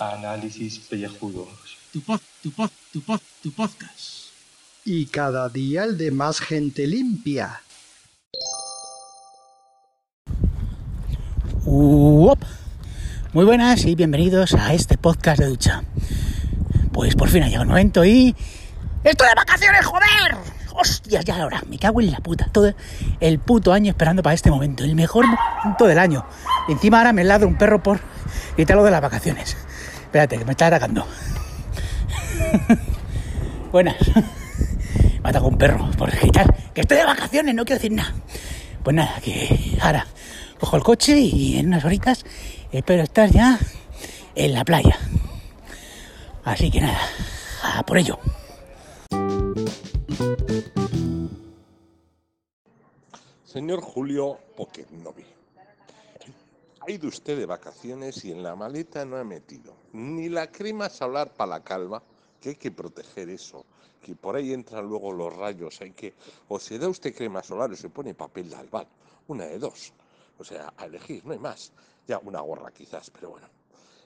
Análisis pellejudos. Tu pod, tu pod, tu pod, tu podcast. Y cada día el de más gente limpia. Uop. Muy buenas y bienvenidos a este podcast de ducha. Pues por fin ha llegado el momento y... ¡Estoy de vacaciones, joder! ¡Hostias, ya ahora! Me cago en la puta. Todo el puto año esperando para este momento. El mejor momento del año. Y encima ahora me ladra un perro por quitarlo de las vacaciones. Espérate, que me está atacando. Buenas. Me atacado un perro por quitar. Que estoy de vacaciones, no quiero decir nada. Pues nada, que ahora cojo el coche y en unas horitas espero estar ya en la playa. Así que nada, a por ello. Señor Julio Pocket Novi, ha ido usted de vacaciones y en la maleta no ha metido ni la crema solar para la calva, que hay que proteger eso, que por ahí entran luego los rayos, hay que, o se da usted crema solar o se pone papel de albal, una de dos, o sea, a elegir, no hay más, ya una gorra quizás, pero bueno,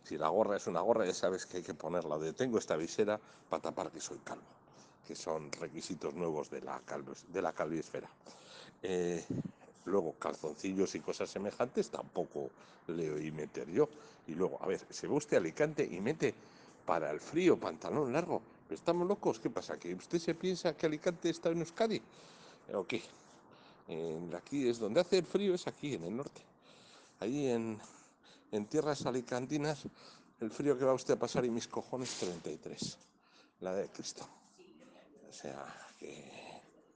si la gorra es una gorra ya sabes que hay que ponerla, de tengo esta visera para tapar que soy calvo, que son requisitos nuevos de la, calvo, de la calviesfera. Eh, luego calzoncillos y cosas semejantes tampoco le oí meter yo. Y luego, a ver, se va usted Alicante y mete para el frío pantalón largo. ¿Estamos locos? ¿Qué pasa? ¿Que usted se piensa que Alicante está en Euskadi? ¿O qué? Aquí es donde hace el frío, es aquí, en el norte. Ahí en, en tierras alicantinas, el frío que va usted a pasar y mis cojones 33. La de Cristo. O sea, que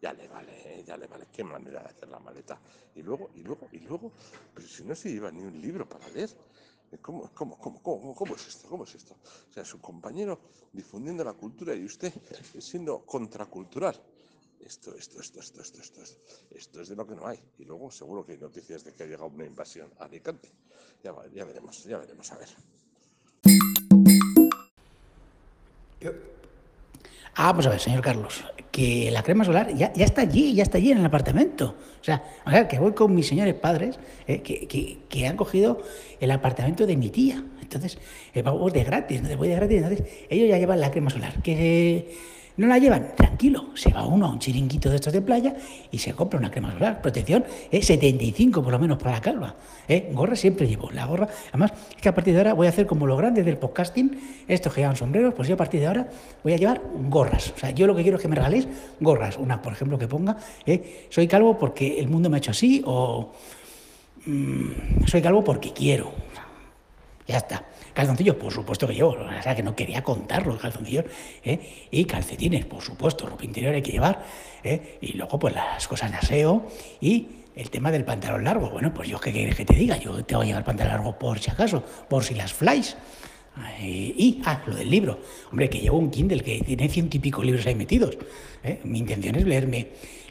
ya le vale, ¿eh? ya le vale. Qué manera de hacer la maleta. Y luego, y luego, y luego, pero si no se lleva ni un libro para leer. ¿Cómo, cómo, cómo, cómo, cómo es esto? ¿Cómo es esto? O sea, su compañero difundiendo la cultura y usted siendo contracultural. Esto, esto, esto, esto, esto, esto, esto, esto es de lo que no hay. Y luego seguro que hay noticias de que ha llegado una invasión a Alicante. Ya, ya veremos, ya veremos, a ver. Ah, vamos a ver, señor Carlos, que la crema solar ya, está allí, ya está allí en el apartamento. O sea, o sea, que voy con mis señores padres eh, que, que- que han cogido el apartamento de mi tía. Entonces, eh, vamos de gratis, entonces voy de gratis. Entonces, ellos ya llevan la crema solar. Que no la llevan, tranquilo, se va uno a un chiringuito de estos de playa y se compra una crema solar. Protección es 75 por lo menos para la calva. ¿eh? Gorra siempre llevo, la gorra. Además, es que a partir de ahora voy a hacer como los grandes del podcasting, estos que llevan sombreros, pues yo a partir de ahora voy a llevar gorras. O sea, yo lo que quiero es que me regaléis gorras. Una, por ejemplo, que ponga, ¿eh? soy calvo porque el mundo me ha hecho así o mm, soy calvo porque quiero. Ya está. Calzoncillos, por supuesto que llevo. O sea, que no quería contarlo, calzoncillos. ¿eh? Y calcetines, por supuesto. Ropa interior hay que llevar. ¿eh? Y luego, pues las cosas de aseo. Y el tema del pantalón largo. Bueno, pues yo, ¿qué quieres que te diga? Yo te voy a llevar pantalón largo por si acaso. Por si las flies. Y, ah, lo del libro. Hombre, que llevo un Kindle que tiene ciento y pico libros ahí metidos. ¿eh? Mi intención es leerme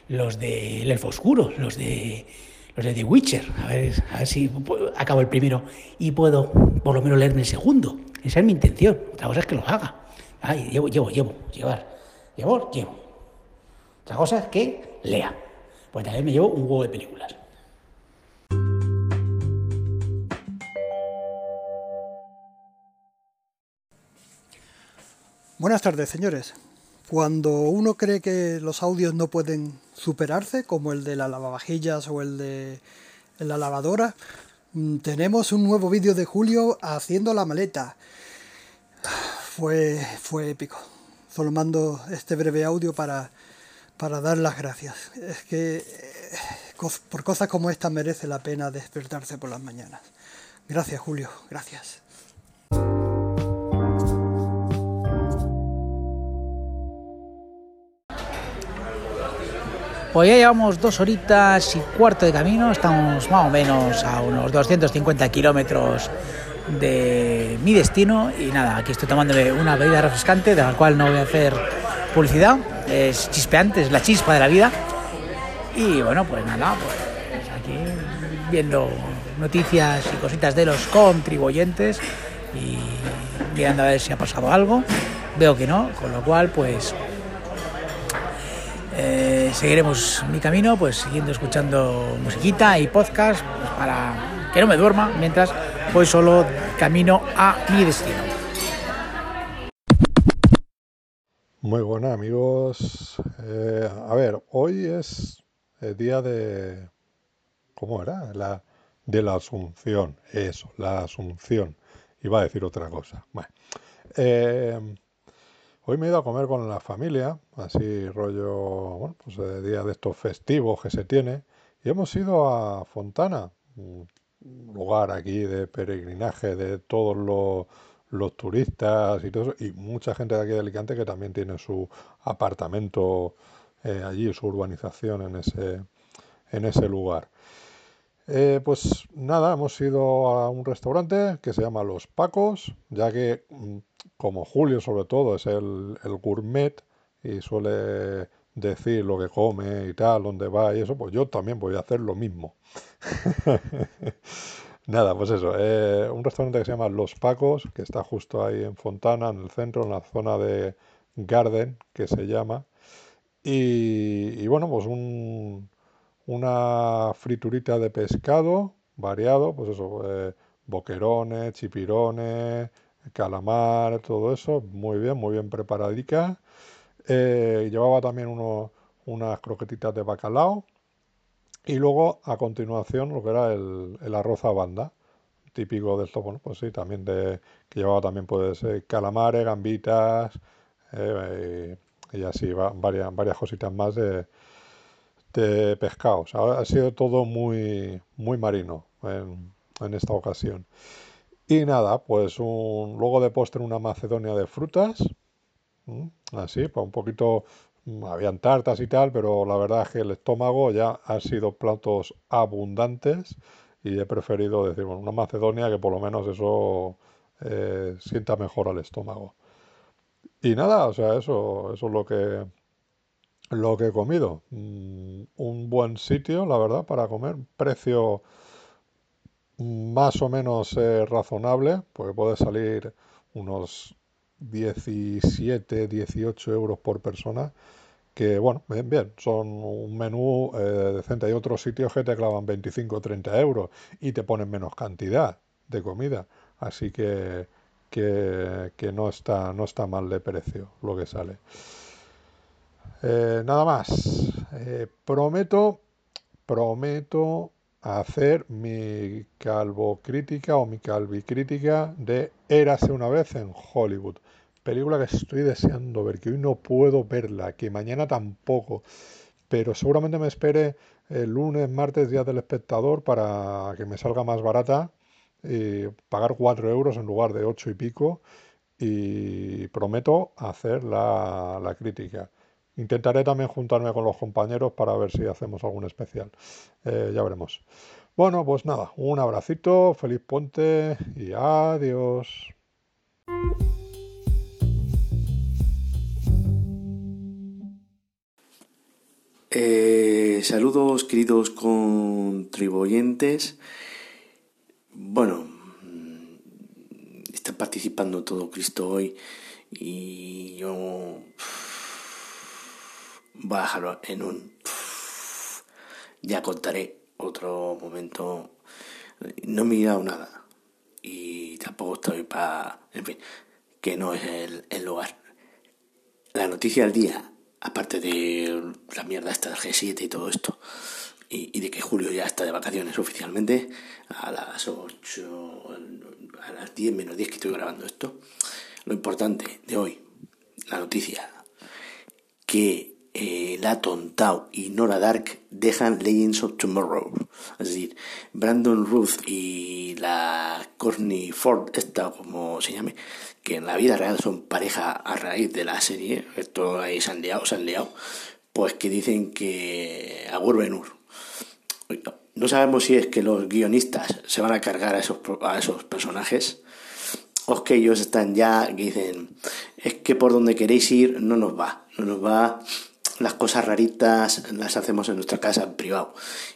los del Elfo Oscuro, los de los de The Witcher. A ver, a ver si acabo el primero y puedo por lo menos leerme el segundo. Esa es mi intención. Otra cosa es que lo haga. Ay, llevo, llevo, llevo, llevar. Llevo, llevo. Otra cosa es que lea. Pues también me llevo un huevo de películas. Buenas tardes, señores. Cuando uno cree que los audios no pueden superarse, como el de la lavavajillas o el de la lavadora, mm, tenemos un nuevo vídeo de Julio haciendo la maleta. Fue, fue épico. Solo mando este breve audio para, para dar las gracias. Es que eh, por cosas como esta merece la pena despertarse por las mañanas. Gracias, Julio. Gracias. Pues ya llevamos dos horitas y cuarto de camino, estamos más o menos a unos 250 kilómetros de mi destino y nada, aquí estoy tomándome una bebida refrescante de la cual no voy a hacer publicidad, es chispeante, es la chispa de la vida. Y bueno, pues nada, pues aquí viendo noticias y cositas de los contribuyentes y mirando a ver si ha pasado algo, veo que no, con lo cual pues eh, seguiremos mi camino, pues siguiendo escuchando musiquita y podcast pues, para que no me duerma mientras voy solo camino a mi destino. Muy buenas amigos. Eh, a ver, hoy es el día de... ¿Cómo era? La, de la Asunción. Eso, la Asunción. Iba a decir otra cosa. Bueno, eh, hoy me he ido a comer con la familia, así rollo, bueno, pues el día de estos festivos que se tiene, y hemos ido a Fontana, un lugar aquí de peregrinaje de todos los, los turistas y todo eso, y mucha gente de aquí de Alicante que también tiene su apartamento eh, allí, su urbanización en ese, en ese lugar. Eh, pues nada, hemos ido a un restaurante que se llama Los Pacos, ya que mm, como Julio sobre todo es el, el gourmet y suele decir lo que come y tal, dónde va y eso, pues yo también voy a hacer lo mismo. Nada, pues eso, eh, un restaurante que se llama Los Pacos, que está justo ahí en Fontana, en el centro, en la zona de Garden, que se llama. Y, y bueno, pues un, una friturita de pescado variado, pues eso, eh, boquerones, chipirones, calamar, todo eso, muy bien, muy bien preparadica. Eh, llevaba también uno, unas croquetitas de bacalao y luego a continuación lo que era el, el arroz a banda, típico de esto, bueno, pues sí, también de, que llevaba también pues calamares, gambitas eh, y así, varias, varias cositas más de pescado. ha sido todo muy, muy marino en, en esta ocasión. Y nada, pues un, luego de postre una macedonia de frutas, así, pues un poquito, mm, habían tartas y tal, pero la verdad es que el estómago ya han sido platos abundantes y he preferido decir, bueno, una macedonia que por lo menos eso eh, sienta mejor al estómago. Y nada, o sea, eso, eso es lo que, lo que he comido. Mm, un buen sitio, la verdad, para comer. Precio más o menos eh, razonable, porque puede salir unos 17, 18 euros por persona. Que bueno, bien, son un menú eh, decente. Hay otros sitios que te clavan 25 o 30 euros y te ponen menos cantidad de comida. Así que, que, que no, está, no está mal de precio lo que sale. Eh, nada más. Eh, prometo, prometo hacer mi calvocrítica o mi calvicrítica de Érase una vez en Hollywood. Película que estoy deseando ver, que hoy no puedo verla, que mañana tampoco. Pero seguramente me espere el lunes, martes, día del espectador, para que me salga más barata y pagar 4 euros en lugar de 8 y pico. Y prometo hacer la, la crítica. Intentaré también juntarme con los compañeros para ver si hacemos algún especial. Eh, ya veremos. Bueno, pues nada, un abracito, feliz puente y adiós. Eh, saludos queridos contribuyentes. Bueno, está participando todo Cristo hoy y yo Bájalo en un... Ya contaré otro momento. No me he mirado nada. Y tampoco estoy para... En fin, que no es el, el lugar. La noticia del día, aparte de la mierda esta del G7 y todo esto, y, de que Julio ya está de vacaciones oficialmente, a las 8, a las 10 menos 10 que estoy grabando esto, lo importante de hoy, la noticia, que eh, La Tontao y Nora Dark dejan Legends of Tomorrow. Es decir, Brandon Ruth y la Courtney Ford, esta como se llame, que en la vida real son pareja a raíz de la serie, esto ahí se han liado, se han liado, pues que dicen que a Benur. No sabemos si es que los guionistas se van a cargar a esos, a esos personajes o que ellos están ya que dicen es que por donde queréis ir no nos va, no nos va las cosas raritas las hacemos en nuestra casa en privado.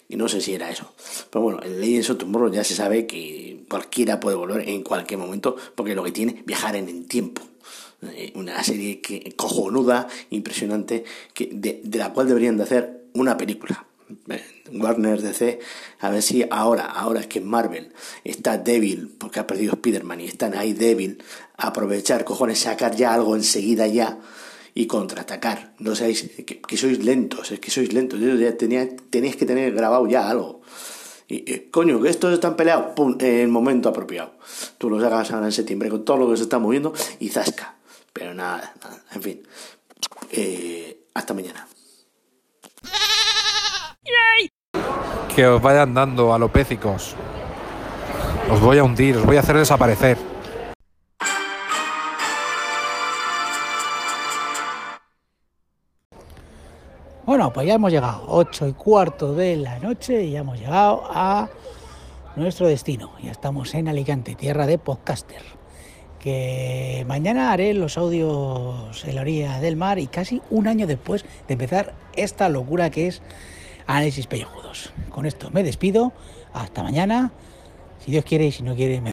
Y no sé si era eso. Pero bueno, en Legends of Tomorrow ya se sabe que cualquiera puede volver en cualquier momento, porque lo que tiene viajar en el tiempo. Eh, una serie que cojonuda, impresionante, que, de, la cual deberían de hacer una película. Warner DC, a ver si ahora, ahora es que Marvel está débil, porque ha perdido Spider-Man y están ahí débil, aprovechar, cojones, sacar ya algo enseguida ya y contraatacar. No sabéis que, sois lentos, es que sois lentos. Ya tenía, tenéis que tener grabado ya algo. Y, coño, que estos están peleados, pum, en el momento apropiado. Tú los hagas ahora en septiembre con todo lo que se está moviendo y zasca. Pero nada, nada. en fin. Eh, hasta mañana. Que os vayan dando alopécicos. Os voy a hundir, os voy a hacer desaparecer. Bueno, pues ya hemos llegado, 8 y cuarto de la noche, y ya hemos llegado a nuestro destino. Ya estamos en Alicante, tierra de podcaster. Que mañana haré los audios en la orilla del mar y casi un año después de empezar esta locura que es Análisis Pellejudos. Con esto me despido, hasta mañana. Si Dios quiere y si no quiere, me